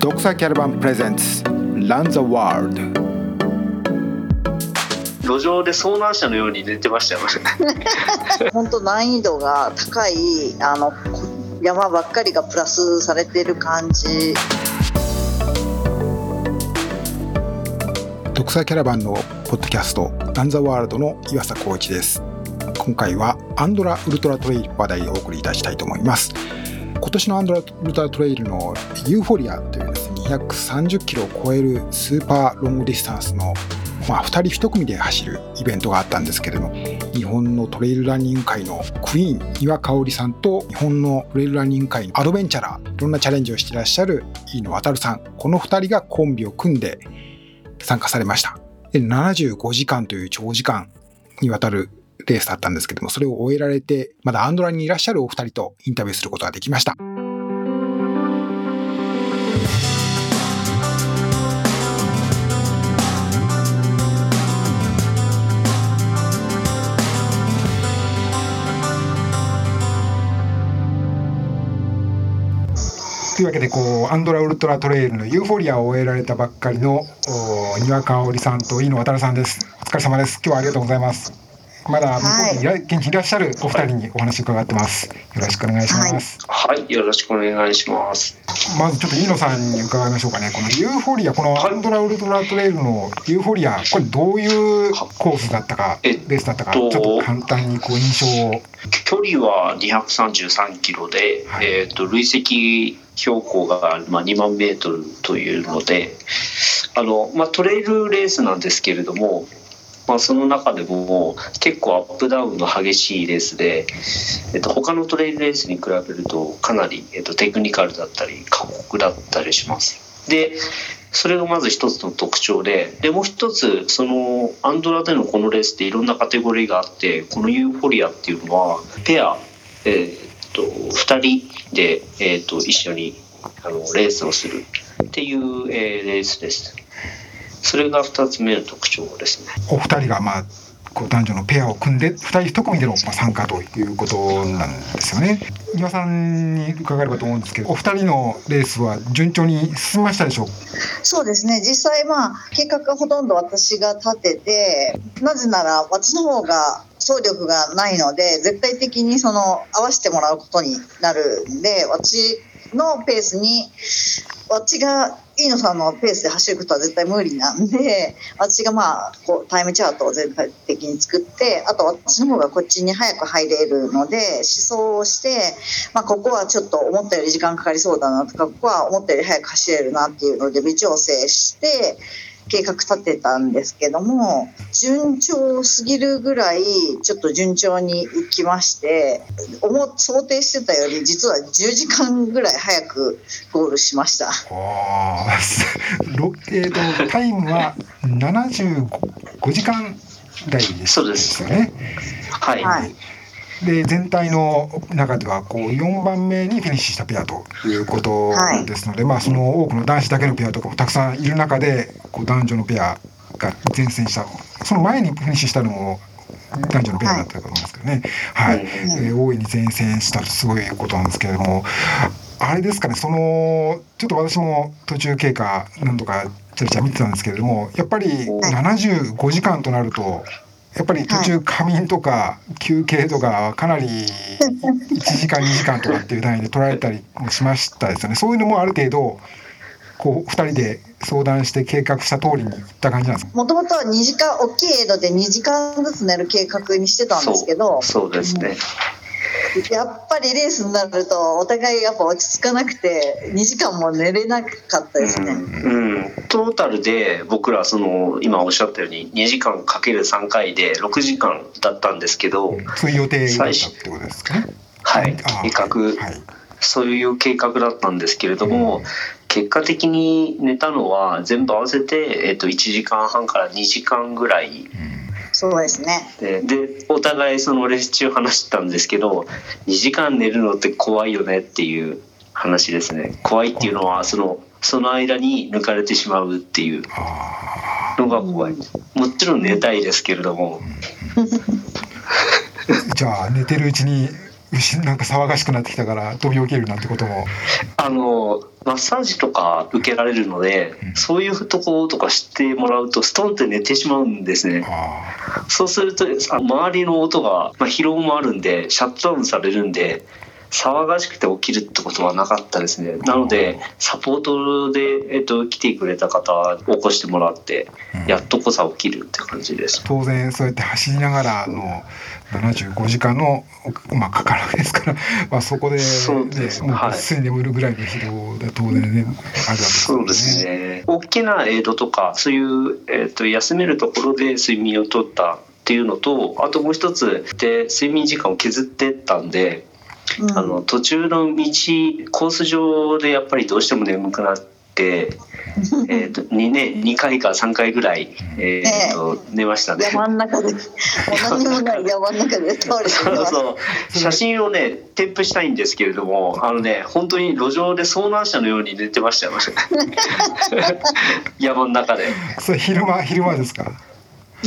ドクサキャラバンプレゼンツランザワールド。路上で遭難者のように寝てましたよ。本当難易度が高いあの山ばっかりがプラスされてる感じ。ドクサキャラバンのポッドキャストランザワールドの岩佐光一です。今回はアンドラウルトラトレイル話題をお送りいたしたいと思います今年のアンドラウルトラトレイルのユーフォリアというですね230キロを超えるスーパーロングディスタンスのまあ、2人1組で走るイベントがあったんですけれども日本のトレイルランニング界のクイーン丹羽薫さんと日本のトレイルランニング界のアドベンチャラーいろんなチャレンジをしていらっしゃる飯野航さんこの2人がコンビを組んで参加されました。で75時間という長時間にわたるレースだったんですけどもそれを終えられてまだアンドラにいらっしゃるお二人とインタビューすることができました。というわけでこうアンドラウルトラトレイルのユーフォリアを終えられたばっかりのにわかおりさんと飯野渡さんです。お疲れ様です。今日はありがとうございます。まだ向こうにいら、はい、現地にいらっしゃるお二人にお話伺ってます。よろしくお願いします。はい、よろしくお願いします。まずちょっと飯野さんに伺いましょうかね。このユーフォリアこのアンドラウルトラトレイルのユーフォリアこれどういうコースだったかレースだったかちょっと簡単にこう印象を。距離は233キロで、はい、えっ、ー、と累積標高がまあ2万メートルというのであの、まあ、トレイルレースなんですけれども、まあ、その中でも結構アップダウンの激しいレースで、えっと、他のトレイルレースに比べるとかなり、えっと、テクニカルだったり過酷だったりします。でそれがまず一つの特徴ででもう一つそのアンドラでのこのレースっていろんなカテゴリーがあってこのユーフォリアっていうのはペア、えー、と2人で、えー、と一緒にあのレースをするっていう、えー、レースです。それが2つ目の特徴ですね。お二人がまあこう男女のペアを組んで2人1組での参加ということなんですよね。岩さんに伺えればと思うんですけどお二人のレースは順調に進みましたでしょう？そうですね実際まあ計画がほとんど私が立ててなぜなら私の方が走力がないので絶対的にその合わせてもらうことになるんで私のペースに私が飯野さんのペースで走ることは絶対無理なんで 私がまあこうタイムチャートを全体的に作ってあと私の方がこっちに早く入れるので思想をして、まあ、ここはちょっと思ったより時間かかりそうだなとかここは思ったより早く走れるなっていうので微調整して計画立てたんですけども順調すぎるぐらいちょっと順調にいきまして思想定してたより実は10時間ぐらい早くゴールしました。あえーと、タイムは75時間台ですよね。はい、はいで全体の中ではこう4番目にフィニッシュしたペアということですので、はい、まあその多くの男子だけのペアとかもたくさんいる中でこう男女のペアが前線したその前にフィニッシュしたのも男女のペアだったと思うんですけどね、はい、はい、えー、大いに前線したとすごいことなんですけれどもあれですかねそのちょっと私も途中経過何度かちゃちゃ見てたんですけれどもやっぱり75時間となるとやっぱり途中仮眠とか休憩とかかなり1時間2時間とかっていう単位で取られたりもしましたですよね。そういうのもある程度こう2人で相談して計画した通りにいった感じなんですもともとは2時間大きい江戸で2時間ずつ寝る計画にしてたんですけど。そうですね、やっぱりレースになるとお互いやっぱ落ち着かなくて2時間も寝れなかったですね、うん、うん、トータルで僕らその今おっしゃったように2時間かける3回で6時間だったんですけどそういう予定だったってことですかね。はい。計画、はい、そういう計画だったんですけれども、うん、結果的に寝たのは全部合わせて、えっと、1時間半から2時間ぐらい、うんそうですね。ででお互いそのレース中話してたんですけど2時間寝るのって怖いよねっていう話ですね。怖いっていうのはそのその間に抜かれてしまうっていう。のが怖いもちろん寝たいですけれども。じゃあ寝てるうちに なんか騒がしくなってきたから飛び起きるなんてことも。あのマッサージとか受けられるので、うん、そういうとことか知ってもらうとストンって寝てしまうんですね。そうすると周りの音が、まあ、疲労もあるんでシャットダウンされるんで騒がしくて起きるってことはなかったですね。なのでサポートで、えっと、来てくれた方起こしてもらってやっとこさ起きるって感じです、当然そうやって走りながらの75時間の、まあ、かかるわけですから、まあ、そこで、ね、そうですもうぐっすり眠るぐらいの疲労が当然ね、あるわけですね。そうですね。大きなエイドとかそういう、えっと、休めるところで睡眠をとったっていうのとあともう一つで睡眠時間を削ってったんであの途中の道コース上でやっぱりどうしても眠くなって。えーと 2, ね、2回か3回ぐらい、えーと、と寝ましたね。山の中で。何もない山の中で倒れてそうそう。写真をね添付したいんですけれどもあのね本当に路上で遭難者のように寝てましたよ。山の中で。それ昼間昼間ですか？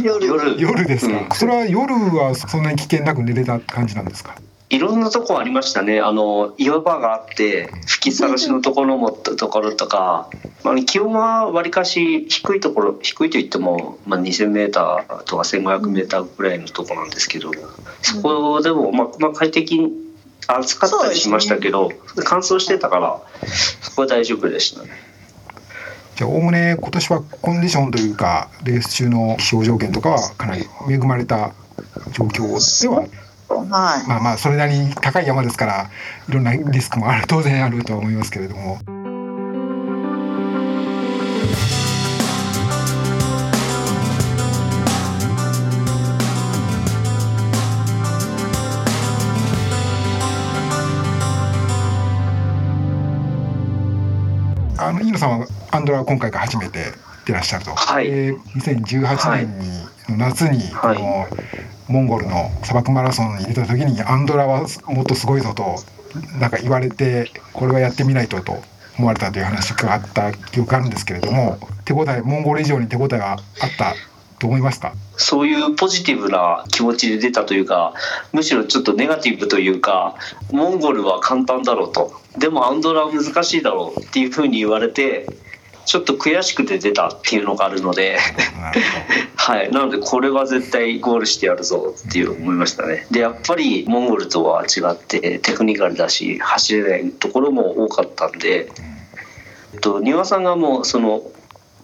夜。夜ですか、うん、それは夜はそんなに危険なく寝れた感じなんですか？いろんなとこありましたねあの岩場があって吹きさらしのところもところとか、まあ、気温はわりかし低いところ低いといっても、まあ、2,000m とか 1,500m ぐらいのとこなんですけどそこでも、まあまあ、快適に暑かったりしましたけど、ね、乾燥してたからそこは大丈夫でしたね。じゃあおおむね今年はコンディションというかレース中の気象条件とかはかなり恵まれた状況でははい、まあまあそれなりに高い山ですからいろんなリスクもある当然あるとは思いますけれども。あの飯野さんはアンドラは今回が初めて出らっしゃると、はい。えー、2018年に、の夏にこの、モンゴルの砂漠マラソンに出た時にアンドラはもっとすごいぞとなんか言われてこれはやってみないとと思われたという話があった記憶があるんですけれども手応えモンゴル以上に手応えがあったと思いますか？そういうポジティブな気持ちで出たというかむしろちょっとネガティブというかモンゴルは簡単だろうと。でもアンドラは難しいだろうっていうふうに言われてちょっと悔しくて出たっていうのがあるのではい。なのでこれは絶対ゴールしてやるぞっていう思いましたね。でやっぱりモンゴルとは違ってテクニカルだし走れないところも多かったんで、えっと、庭さんがもうその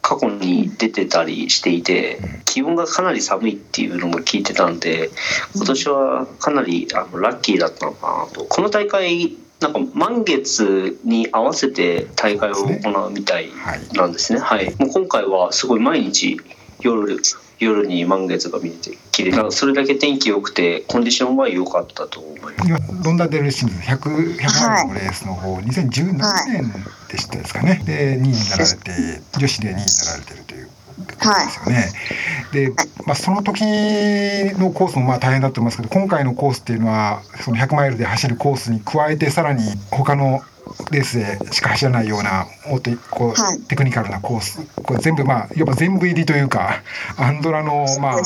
過去に出てたりしていて気温がかなり寒いっていうのも聞いてたん。で今年はかなりあのラッキーだったのかなとこの大会なんか満月に合わせて大会を行うみたいなんですね。はい、もう今回はすごい毎日夜夜に満月が見えて綺麗それだけ天気良くてコンディションは良かったと思います。ロンダデルシンズ100 100マイルのレースの方、はい、2017年でしたですかね。で2位になられて女子で2位になられてるというはい。で、まあ、その時のコースもまあ大変だと思いますけど今回のコースっていうのはその100マイルで走るコースに加えてさらに他のレースでしか走らないようなこう、はい、テクニカルなコースこれ全部まあいわば全部入りというかアンドラのまあも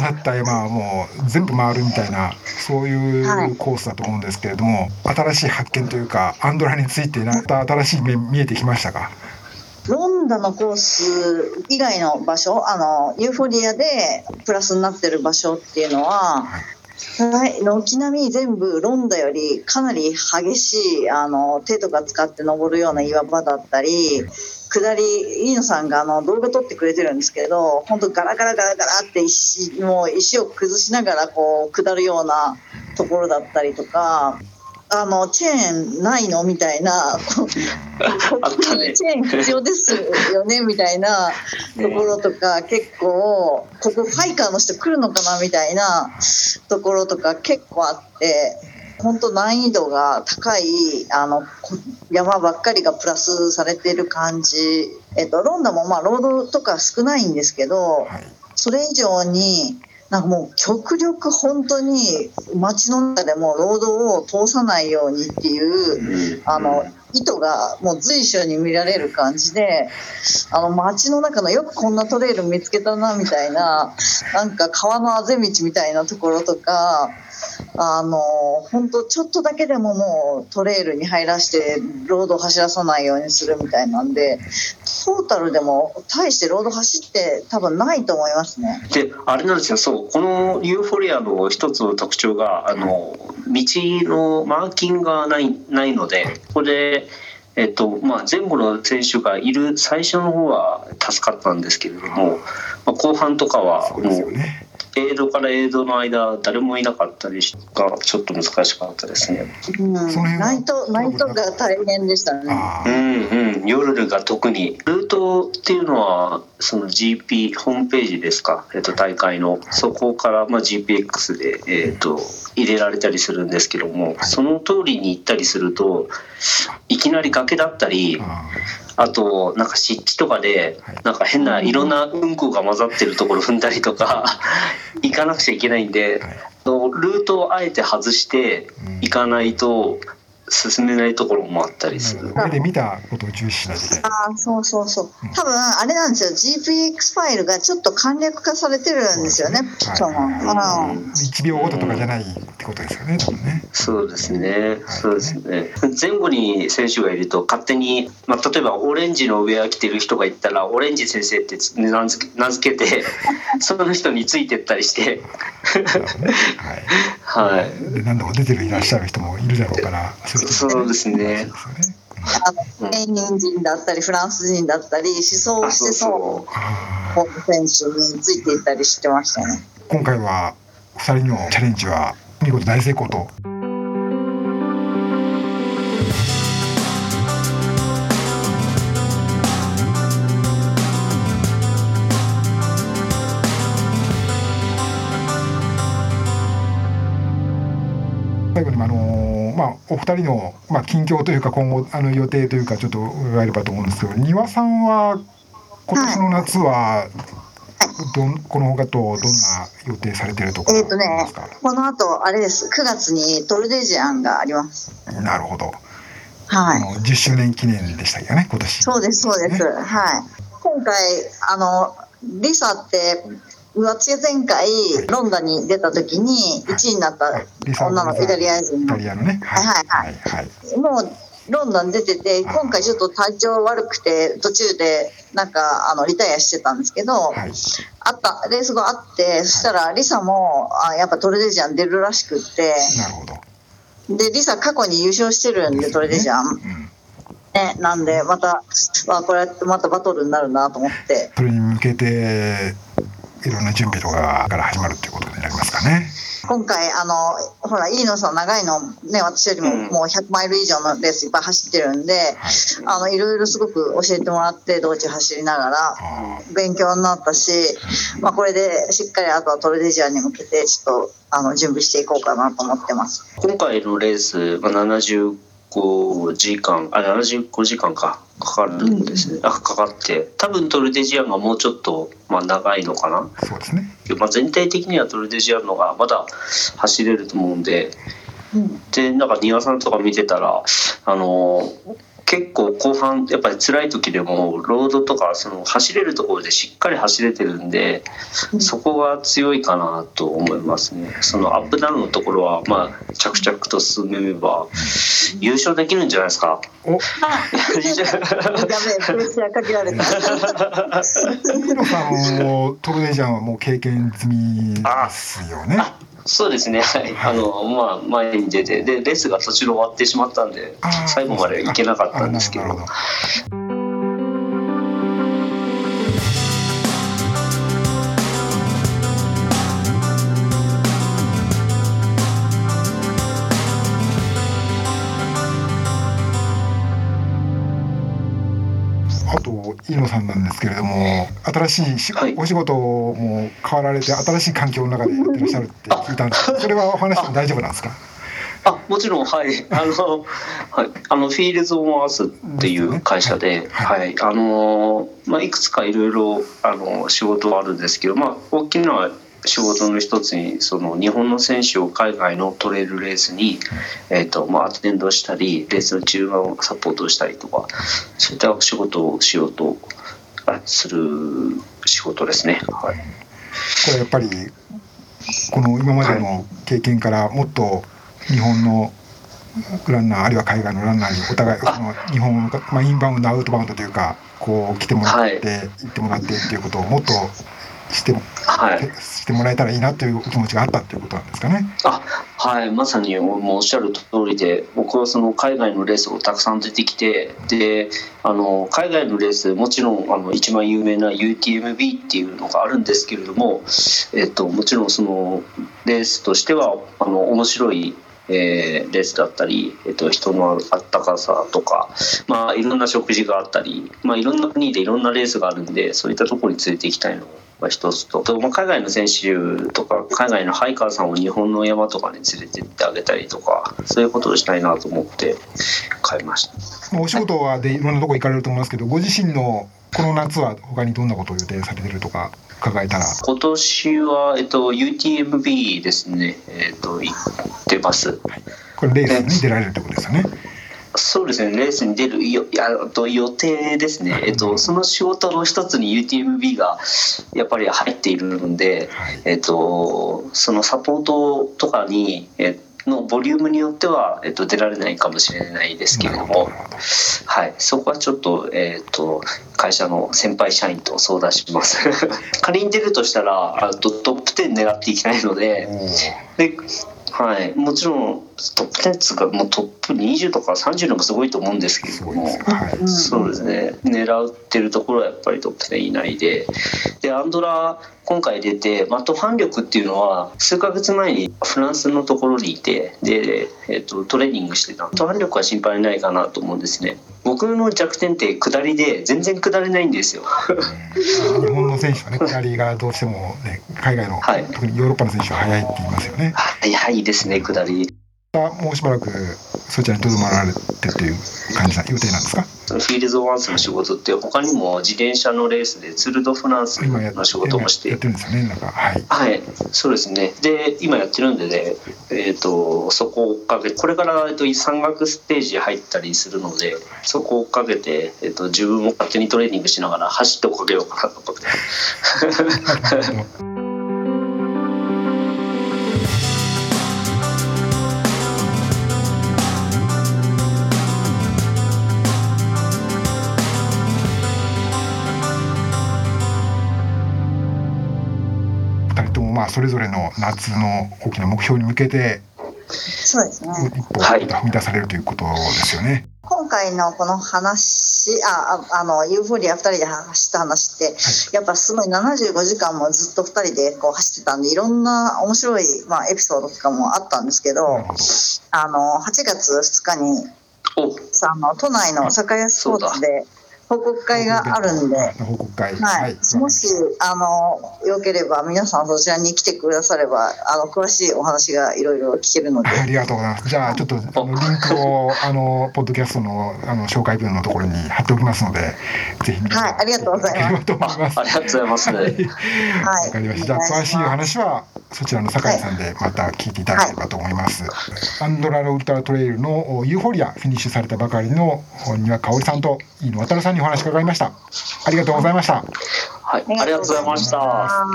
だった山はもう全部回るみたいなそういうコースだと思うんですけれども、新しい発見というかアンドラについてまた新しい面見えてきましたか？ロンダのコース以外の場所あのユーフォリアでプラスになってる場所っていうのは、軒並み全部ロンダよりかなり激しいあの手とか使って登るような岩場だったり下り飯野さんがあの動画撮ってくれてるんですけど本当ガラガラガラガラって石もう石を崩しながらこう下るようなところだったりとかあのチェーンないの？みたいな。ここチェーン必要ですよね？みたいなところとか、結構ここファイカーの人来るのかな？みたいなところとか結構あって本当難易度が高いあの山ばっかりがプラスされてる感じ、えっと、ロンダもまあロードとか少ないんですけど、それ以上になんかもう極力本当に街の中でも労働を通さないようにっていうあの意図がもう随所に見られる感じであの街の中のよくこんなトレイル見つけたなみたいななんか川のあぜ道みたいなところとかあの本当ちょっとだけでももうトレイルに入らしてロードを走らさないようにするみたいなんでトータルでも大してロード走って多分ないと思いますね。であれなんですよそうこのユーフォリアの一つの特徴があの道のマーキングがないないのでここで。えっとまあ、前後の選手がいる最初の方は助かったんですけれども、まあ、後半とかはもうエイドからエイドの間誰もいなかったりがちょっと難しかったですね。うん、ナイトナイトが大変でしたね。うんうん。夜が特に。ルートっていうのはその GP ホームページですか、えっと、大会の。そこからまあ GPX で、えっと、入れられたりするんですけどもその通りに行ったりするといきなり崖だったり。あとなんか湿地とかでなんか変ないろんなうんこが混ざってるところ踏んだりとか 行かなくちゃいけないんでルートをあえて外して行かないと進めないところもあったりする。目で見たことを重視しないといけない。あそうそうそう。多分あれなんですよ。GPX ファイルがちょっと簡略化されてるんですよね。その、はい、1秒ごととかじゃないってことですよね。多分ね。そうですね。そうですね。前後に選手がいると勝手に、まあ例えばオレンジのウェア着てる人がいたらオレンジ先生って名付け名付けて その人についてったりして。はい。はい。で何度も出てるいらっしゃる人もいるだろうから。そうですね。スペイン人だったりフランス人だったり思想してそう選手についていったりしてましたね。今回は2人のチャレンジは見事大成功とお二人のまあ近況というか今後あの予定というかちょっと伺えればと思うんですけど、丹羽さんは今年の夏はどんこのほかとどんな予定されてるとかえっ、とねこの後あれです。9月にトルデジアンがあります。なるほど。はい。10周年記念でしたよね今年。そうですそうです、ね、はい。今回あのリサって私が前回ロンドンに出た時に1位になった女のイタリア人の。イタリアのね。はいはいはい。もうロンドン出てて今回ちょっと体調悪くて途中でなんかあのリタイアしてたんですけど、はい、あったレース後あってそしたらリサもあやっぱトレデジャン出るらしくってなるほどでリサ過去に優勝してるんで、トレデジャン。うんね、なんでまた、まあ、これまたバトルになるなと思ってそれに向けていろんな準備とかから始まるっていうことになりますかね。今回あのほら飯野さん長いのね私よりももう100マイル以上のレースいっぱい走ってるんで、うん、あのいろいろすごく教えてもらって道中走りながら勉強になったし、まあ、これでしっかりあとはトルデジアに向けてちょっとあの準備していこうかなと思ってます。今回のレース、まあ、75時間あ75時間か。かかるんですね、うん、あかかって。多分トルデジアンがもうちょっと、まあ、長いのかな。そうですね、まあ、全体的にはトルデジアンのがまだ走れると思うんで、うん、でなんか庭さんとか見てたらあの結構後半やっぱり辛い時でもロードとかその走れるところでしっかり走れてるんでそこが強いかなと思いますね。そのアップダウンのところはまあ着々と進めれば優勝できるんじゃないですか。お。やべえプレッシャーかけられた。水野さんもトルネジャンはもう経験済みですよねそうですね、はい、はい、あのまあ前に出てでレースが途中で終わってしまったんで最後まで行けなかったんですけど。飯野さんなんですけれども新しい、はい、お仕事も変わられて新しい環境の中でやってらっしゃるって聞いたんですけどそれはお話しても大丈夫なんですか？あもちろんはい。あの、はい、あの Fields on Earth っていう会社で、ね、はい、はい、あのまあ、いくつかいろいろあの仕事はあるんですけど、まあ、大きな仕事の一つにその日本の選手を海外のトレイルレースに、えーとまあ、アテンドしたりレースの中盤をサポートしたりとかそういった仕事をしようとする仕事ですね。はい、これやっぱりこの今までの経験からもっと日本のランナーあるいは海外のランナーにお互いその日本の、まあ、インバウンドアウトバウンドというかこう来てもらって、はい、行ってもらってっていうことをもっとしてはい、してもらえたらいいなという気持ちがあったということなんですかね。あはいまさにもうおっしゃる通りで僕はその海外のレースをたくさん出てきてであの海外のレースもちろんあの一番有名な UTMB っていうのがあるんですけれども、えっと、もちろんそのレースとしてはあの面白いえー、レースだったり、えーと、人のあったかさとか、まあ、いろんな食事があったり、まあ、いろんな国でいろんなレースがあるんでそういったところに連れて行きたいのが一つとと、まあ、海外の選手とか海外のハイカーさんを日本の山とかに連れてってあげたりとかそういうことをしたいなと思って買いました。お仕事はでいろんなとこ行かれると思いますけどご自身のこの夏は他にどんなことを予定されてるとか伺えたら？今年は、えっと、UTMB ですね、えっと、行ってます、はい、これレースに出られるってことですよね？そうですね、レースに出るよやと予定ですね、えっと、その仕事の一つに UTMB がやっぱり入っているので、はい、えっと、そのサポートとかに、えのボリュームによっては、えっと、出られないかもしれないですけれども、はい、そこはちょっと,、えっと会社の先輩社員と相談します。仮に出るとしたらあトップ10狙っていきたいのでではい、もちろんトップ10つかもうトップ20とか30のもすごいと思うんですけれども、はい、そうですね。狙ってるところはやっぱりトップ10以内で。でアンドラ今回出て、まあ、途半力っていうのは数ヶ月前にフランスのところにいてで、えーと、トレーニングしてた。途半力は心配ないかなと思うんですね。僕の弱点って下りで全然下れないんですよ。日本の選手はね下りがどうしてもね海外の、はい、特にヨーロッパの選手は速いって言いますよね。速いですね下り。もうしばらくそちらにとどまられてという感じな予定なんですか？フィールドワンスの仕事って他にも自転車のレースでツール・ド・フランスの仕事もして。やってるんですよねなんか。はい、はい、そうですね。で今やってるんでね、えーと、そこをかけこれから、えーと、山岳ステージ入ったりするのでそこをかけて、えーと、自分も勝手にトレーニングしながら走って追っかけようかなと思って。あ、それぞれの夏の大きな目標に向けてそうですね。一歩踏み出されるということですよね。今回のこの話ああのユーフォリア2人で走った話って、はい、やっぱすごい75時間もずっと2人でこう走ってたんでいろんな面白い、まあ、エピソードとかもあったんですけどあの8月2日にあの都内の酒屋スポーツで報告会があるんで、報告会、はい、もしあのよければ皆さんそちらに来てくださればあの詳しいお話がいろいろ聞けるので、ありがとうございます。じゃあちょっとあのリンクをあのポッドキャストのあの紹介文のところに貼っておきますので、ぜひはい。ありがとうございます。ありがとうございます。はい、わ、かりました。じゃあ詳しい話はそちらの酒井さんでまた聞いていただければと思います。はい、アンドラウルトラトレイルのユーフォリアフィニッシュされたばかりの丹羽薫さんと飯野航さんにお話伺いました。ありがとうございました。はい、ありがとうございました。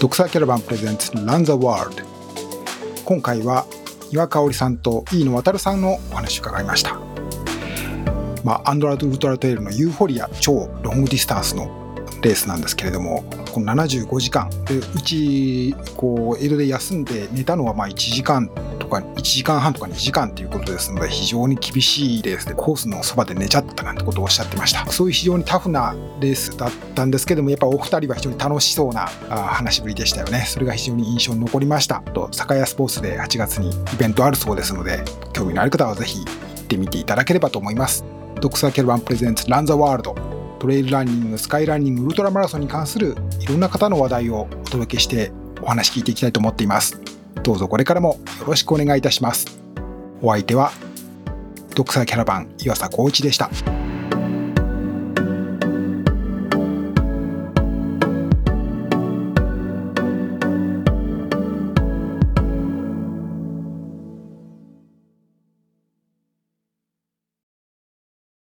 DogsorCaravan presents Run the World。今回は丹羽薫さんと飯野航さんのお話を伺いました。まあ、アンドラウルトラトレイルのユーフォリア超ロングディスタンスのレースなんですけれども、この75時間。でうちこうエイドで休んで寝たのはまあ1時間とか1時間半とか2時間ということですので非常に厳しいレースでコースのそばで寝ちゃったなんてことをおっしゃってました。そういう非常にタフなレースだったんですけどもやっぱお二人は非常に楽しそうな話ぶりでしたよね。それが非常に印象に残りました。と酒屋スポーツで8月にイベントあるそうですので興味のある方はぜひ行ってみていただければと思います。ドクサーキャルバンプレゼンツランザワールド。トレイルランニング、スカイランニング、ウルトラマラソンに関するいろんな方の話題をお届けしてお話聞いていきたいと思っています。どうぞこれからもよろしくお願いいたします。お相手は、ドクサーキャラバン岩佐光一でした。